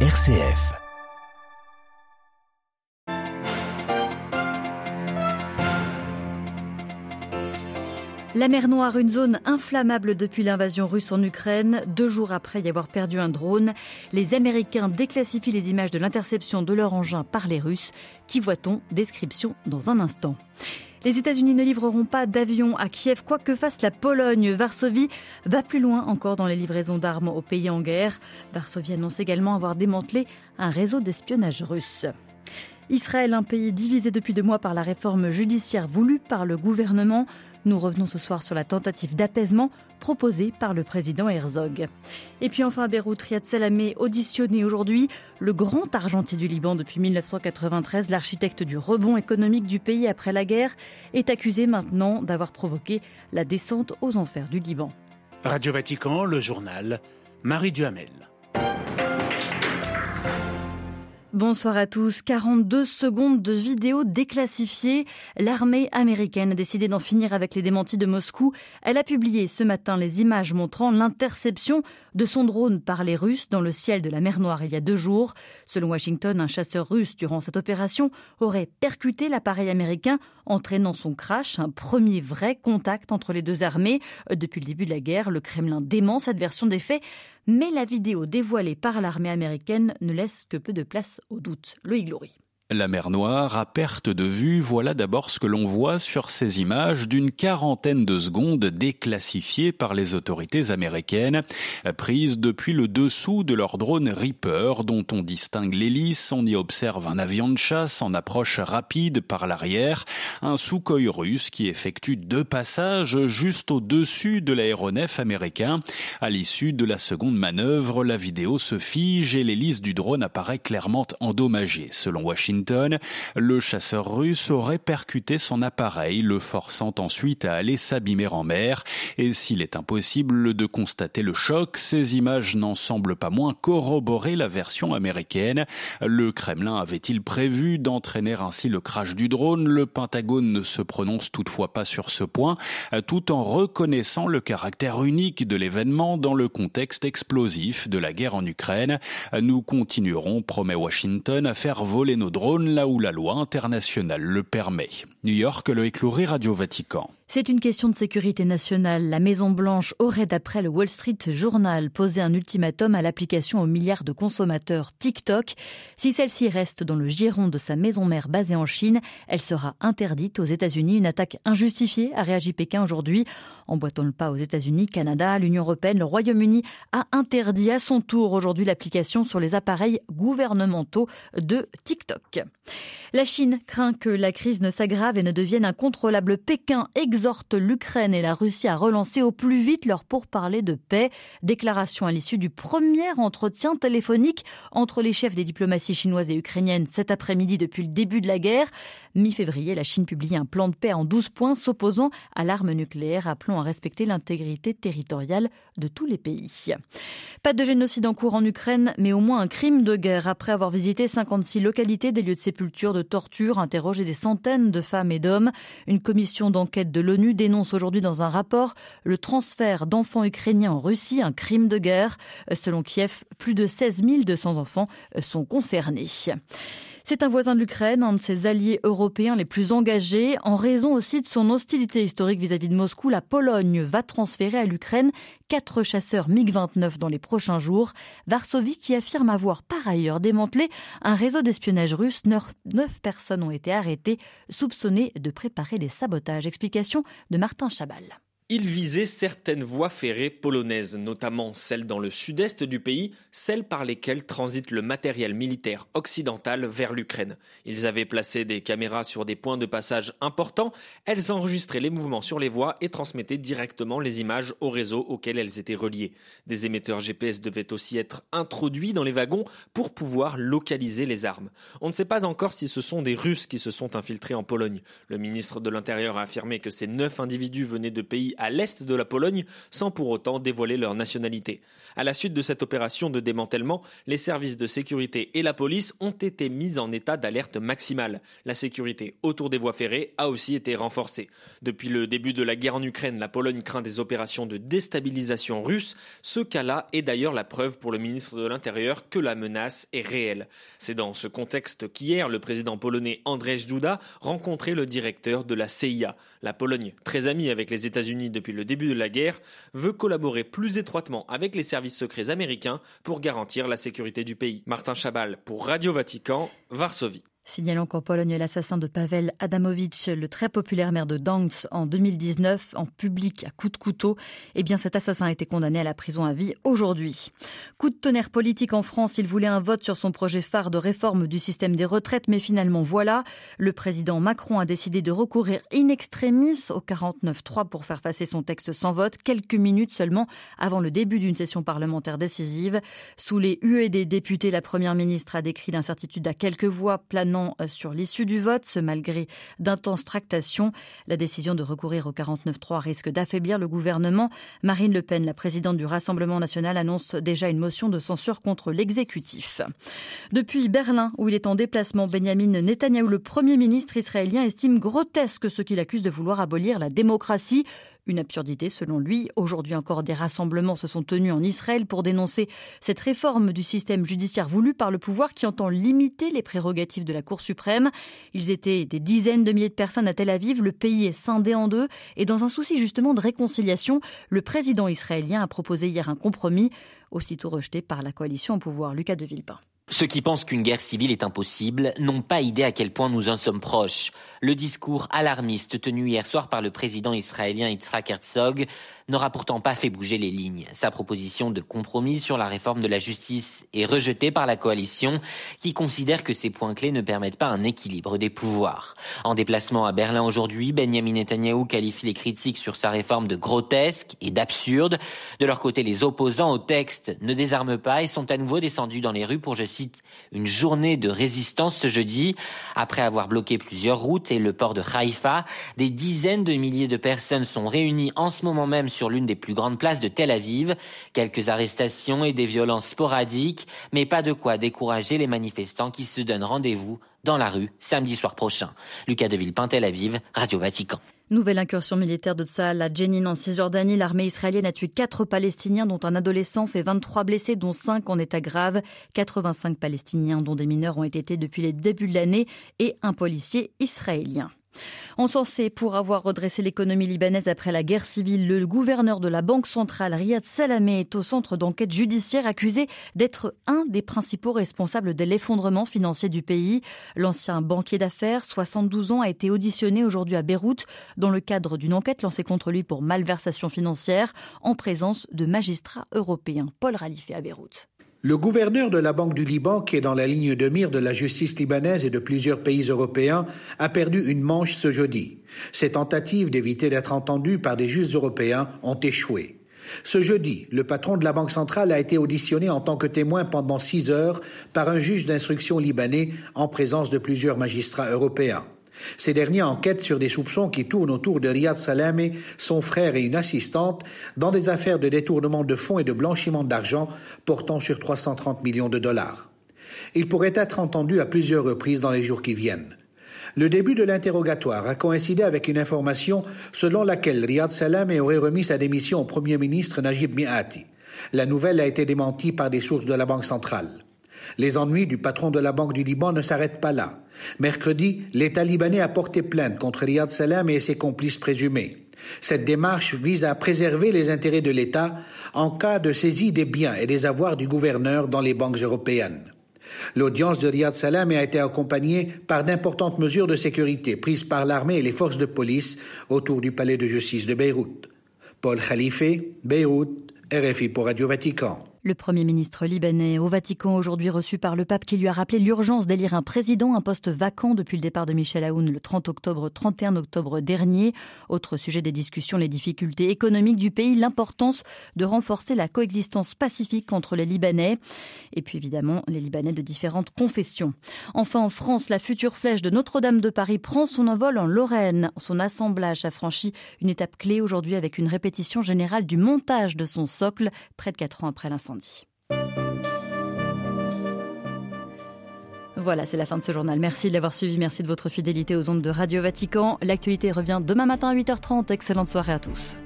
RCF. La mer Noire, une zone inflammable depuis l'invasion russe en Ukraine. Deux jours après y avoir perdu un drone, les Américains déclassifient les images de l'interception de leur engin par les Russes. Qui voit-on Description dans un instant. Les États-Unis ne livreront pas d'avions à Kiev, quoi que fasse la Pologne. Varsovie va plus loin encore dans les livraisons d'armes aux pays en guerre. Varsovie annonce également avoir démantelé un réseau d'espionnage russe. Israël, un pays divisé depuis deux mois par la réforme judiciaire voulue par le gouvernement. Nous revenons ce soir sur la tentative d'apaisement proposée par le président Herzog. Et puis enfin Beyrouth, Riyad Salamé auditionné aujourd'hui, le grand argentier du Liban depuis 1993, l'architecte du rebond économique du pays après la guerre, est accusé maintenant d'avoir provoqué la descente aux enfers du Liban. Radio Vatican, le journal, Marie Duhamel. Bonsoir à tous. 42 secondes de vidéo déclassifiée. L'armée américaine a décidé d'en finir avec les démentis de Moscou. Elle a publié ce matin les images montrant l'interception de son drone par les Russes dans le ciel de la mer Noire il y a deux jours. Selon Washington, un chasseur russe durant cette opération aurait percuté l'appareil américain, entraînant son crash, un premier vrai contact entre les deux armées. Depuis le début de la guerre, le Kremlin dément cette version des faits mais la vidéo dévoilée par l'armée américaine ne laisse que peu de place au doute. Le Glory. La mer Noire, à perte de vue, voilà d'abord ce que l'on voit sur ces images d'une quarantaine de secondes déclassifiées par les autorités américaines, prises depuis le dessous de leur drone Reaper, dont on distingue l'hélice, on y observe un avion de chasse en approche rapide par l'arrière, un Sukhoi russe qui effectue deux passages juste au-dessus de l'aéronef américain. À l'issue de la seconde manœuvre, la vidéo se fige et l'hélice du drone apparaît clairement endommagée, selon Washington le chasseur russe aurait percuté son appareil, le forçant ensuite à aller s'abîmer en mer. Et s'il est impossible de constater le choc, ces images n'en semblent pas moins corroborer la version américaine. Le Kremlin avait-il prévu d'entraîner ainsi le crash du drone? Le Pentagone ne se prononce toutefois pas sur ce point, tout en reconnaissant le caractère unique de l'événement dans le contexte explosif de la guerre en Ukraine. Nous continuerons, promet Washington, à faire voler nos drones là où la loi internationale le permet. New York, le écloury Radio Vatican. C'est une question de sécurité nationale. La Maison-Blanche aurait, d'après le Wall Street Journal, posé un ultimatum à l'application aux milliards de consommateurs TikTok. Si celle-ci reste dans le giron de sa maison-mère basée en Chine, elle sera interdite aux États-Unis. Une attaque injustifiée, a réagi Pékin aujourd'hui. Emboîtant le pas aux États-Unis, Canada, l'Union européenne, le Royaume-Uni a interdit à son tour aujourd'hui l'application sur les appareils gouvernementaux de TikTok. La Chine craint que la crise ne s'aggrave et ne devienne incontrôlable. Pékin exhorte l'Ukraine et la Russie à relancer au plus vite leur pourparlers de paix. Déclaration à l'issue du premier entretien téléphonique entre les chefs des diplomaties chinoises et ukrainiennes cet après-midi depuis le début de la guerre. Mi-février, la Chine publie un plan de paix en 12 points s'opposant à l'arme nucléaire, appelant à respecter l'intégrité territoriale de tous les pays. Pas de génocide en cours en Ukraine, mais au moins un crime de guerre après avoir visité 56 localités, des lieux de sépulture, de torture, interrogé des centaines de femmes et d'hommes. Une commission d'enquête de l'ONU dénonce aujourd'hui dans un rapport le transfert d'enfants ukrainiens en Russie, un crime de guerre. Selon Kiev, plus de 16 200 enfants sont concernés. C'est un voisin de l'Ukraine, un de ses alliés européens les plus engagés. En raison aussi de son hostilité historique vis-à-vis de Moscou, la Pologne va transférer à l'Ukraine quatre chasseurs MiG-29 dans les prochains jours. Varsovie qui affirme avoir par ailleurs démantelé un réseau d'espionnage russe. Neuf personnes ont été arrêtées, soupçonnées de préparer des sabotages. Explication de Martin Chabal. Il visait certaines voies ferrées polonaises, notamment celles dans le sud-est du pays, celles par lesquelles transite le matériel militaire occidental vers l'Ukraine. Ils avaient placé des caméras sur des points de passage importants, elles enregistraient les mouvements sur les voies et transmettaient directement les images au réseau auquel elles étaient reliées. Des émetteurs GPS devaient aussi être introduits dans les wagons pour pouvoir localiser les armes. On ne sait pas encore si ce sont des Russes qui se sont infiltrés en Pologne. Le ministre de l'Intérieur a affirmé que ces neuf individus venaient de pays à l'est de la Pologne sans pour autant dévoiler leur nationalité. À la suite de cette opération de démantèlement, les services de sécurité et la police ont été mis en état d'alerte maximale. La sécurité autour des voies ferrées a aussi été renforcée. Depuis le début de la guerre en Ukraine, la Pologne craint des opérations de déstabilisation russe. Ce cas-là est d'ailleurs la preuve pour le ministre de l'Intérieur que la menace est réelle. C'est dans ce contexte qu'hier, le président polonais Andrzej Duda rencontrait le directeur de la CIA. La Pologne, très amie avec les États-Unis depuis le début de la guerre, veut collaborer plus étroitement avec les services secrets américains pour garantir la sécurité du pays. Martin Chabal pour Radio Vatican, Varsovie. Signalons qu'en Pologne, l'assassin de Pavel Adamowicz, le très populaire maire de Danks, en 2019, en public à coups de couteau, eh bien cet assassin a été condamné à la prison à vie aujourd'hui. Coup de tonnerre politique en France, il voulait un vote sur son projet phare de réforme du système des retraites, mais finalement voilà, le président Macron a décidé de recourir in extremis au 49-3 pour faire passer son texte sans vote, quelques minutes seulement avant le début d'une session parlementaire décisive. Sous les huées des députés, la première ministre a décrit l'incertitude à quelques voix planant euh, sur l'issue du vote, ce malgré d'intenses tractations. La décision de recourir au 49-3 risque d'affaiblir le gouvernement. Marine Le Pen, la présidente du Rassemblement national, annonce déjà une motion de censure contre l'exécutif. Depuis Berlin, où il est en déplacement, Benjamin Netanyahou, le premier ministre israélien, estime grotesque ce qu'il accuse de vouloir abolir la démocratie. Une absurdité selon lui. Aujourd'hui encore, des rassemblements se sont tenus en Israël pour dénoncer cette réforme du système judiciaire voulu par le pouvoir qui entend limiter les prérogatives de la Cour suprême. Ils étaient des dizaines de milliers de personnes à Tel Aviv. Le pays est scindé en deux. Et dans un souci justement de réconciliation, le président israélien a proposé hier un compromis, aussitôt rejeté par la coalition au pouvoir. Lucas de Villepin. Ceux qui pensent qu'une guerre civile est impossible n'ont pas idée à quel point nous en sommes proches. Le discours alarmiste tenu hier soir par le président israélien Yitzhak Herzog n'aura pourtant pas fait bouger les lignes. Sa proposition de compromis sur la réforme de la justice est rejetée par la coalition qui considère que ces points clés ne permettent pas un équilibre des pouvoirs. En déplacement à Berlin aujourd'hui, Benjamin Netanyahu qualifie les critiques sur sa réforme de grotesques et d'absurdes. De leur côté, les opposants au texte ne désarment pas et sont à nouveau descendus dans les rues pour, je une journée de résistance ce jeudi. Après avoir bloqué plusieurs routes et le port de Haïfa, des dizaines de milliers de personnes sont réunies en ce moment même sur l'une des plus grandes places de Tel Aviv. Quelques arrestations et des violences sporadiques, mais pas de quoi décourager les manifestants qui se donnent rendez-vous dans la rue samedi soir prochain. Lucas de Villepin, Tel Aviv, Radio Vatican. Nouvelle incursion militaire de Tsahal à Jenin en Cisjordanie. L'armée israélienne a tué quatre Palestiniens, dont un adolescent, fait 23 blessés, dont 5 en état grave. 85 Palestiniens, dont des mineurs, ont été depuis le début de l'année et un policier israélien. Encensé pour avoir redressé l'économie libanaise après la guerre civile, le gouverneur de la Banque centrale, Riyad Salamé, est au centre d'enquête judiciaire accusé d'être un des principaux responsables de l'effondrement financier du pays. L'ancien banquier d'affaires, 72 ans, a été auditionné aujourd'hui à Beyrouth dans le cadre d'une enquête lancée contre lui pour malversation financière en présence de magistrats européens. Paul Ralifé à Beyrouth. Le gouverneur de la Banque du Liban, qui est dans la ligne de mire de la justice libanaise et de plusieurs pays européens, a perdu une manche ce jeudi. Ses tentatives d'éviter d'être entendu par des juges européens ont échoué. Ce jeudi, le patron de la Banque centrale a été auditionné en tant que témoin pendant six heures par un juge d'instruction libanais en présence de plusieurs magistrats européens. Ces derniers enquêtent sur des soupçons qui tournent autour de Riyad Salamé, son frère et une assistante, dans des affaires de détournement de fonds et de blanchiment d'argent portant sur 330 millions de dollars. Il pourrait être entendu à plusieurs reprises dans les jours qui viennent. Le début de l'interrogatoire a coïncidé avec une information selon laquelle Riyad Salamé aurait remis sa démission au Premier ministre Najib Miati. La nouvelle a été démentie par des sources de la Banque centrale. Les ennuis du patron de la Banque du Liban ne s'arrêtent pas là. Mercredi, l'État libanais a porté plainte contre Riyad Salam et ses complices présumés. Cette démarche vise à préserver les intérêts de l'État en cas de saisie des biens et des avoirs du gouverneur dans les banques européennes. L'audience de Riyad Salam a été accompagnée par d'importantes mesures de sécurité prises par l'armée et les forces de police autour du palais de justice de Beyrouth. Paul Khalife, Beyrouth, RFI pour Radio Vatican. Le Premier ministre libanais au Vatican aujourd'hui reçu par le pape qui lui a rappelé l'urgence d'élire un président, un poste vacant depuis le départ de Michel Aoun le 30 octobre, 31 octobre dernier. Autre sujet des discussions, les difficultés économiques du pays, l'importance de renforcer la coexistence pacifique entre les Libanais et puis évidemment les Libanais de différentes confessions. Enfin en France, la future flèche de Notre-Dame de Paris prend son envol en Lorraine. Son assemblage a franchi une étape clé aujourd'hui avec une répétition générale du montage de son socle près de quatre ans après l'incendie. Voilà, c'est la fin de ce journal. Merci de l'avoir suivi. Merci de votre fidélité aux ondes de Radio Vatican. L'actualité revient demain matin à 8h30. Excellente soirée à tous.